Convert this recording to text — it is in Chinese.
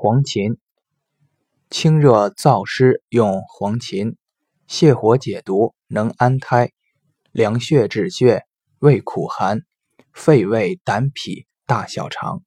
黄芩清热燥湿用黄芩泻火解毒能安胎凉血止血味苦寒肺胃胆脾大小肠。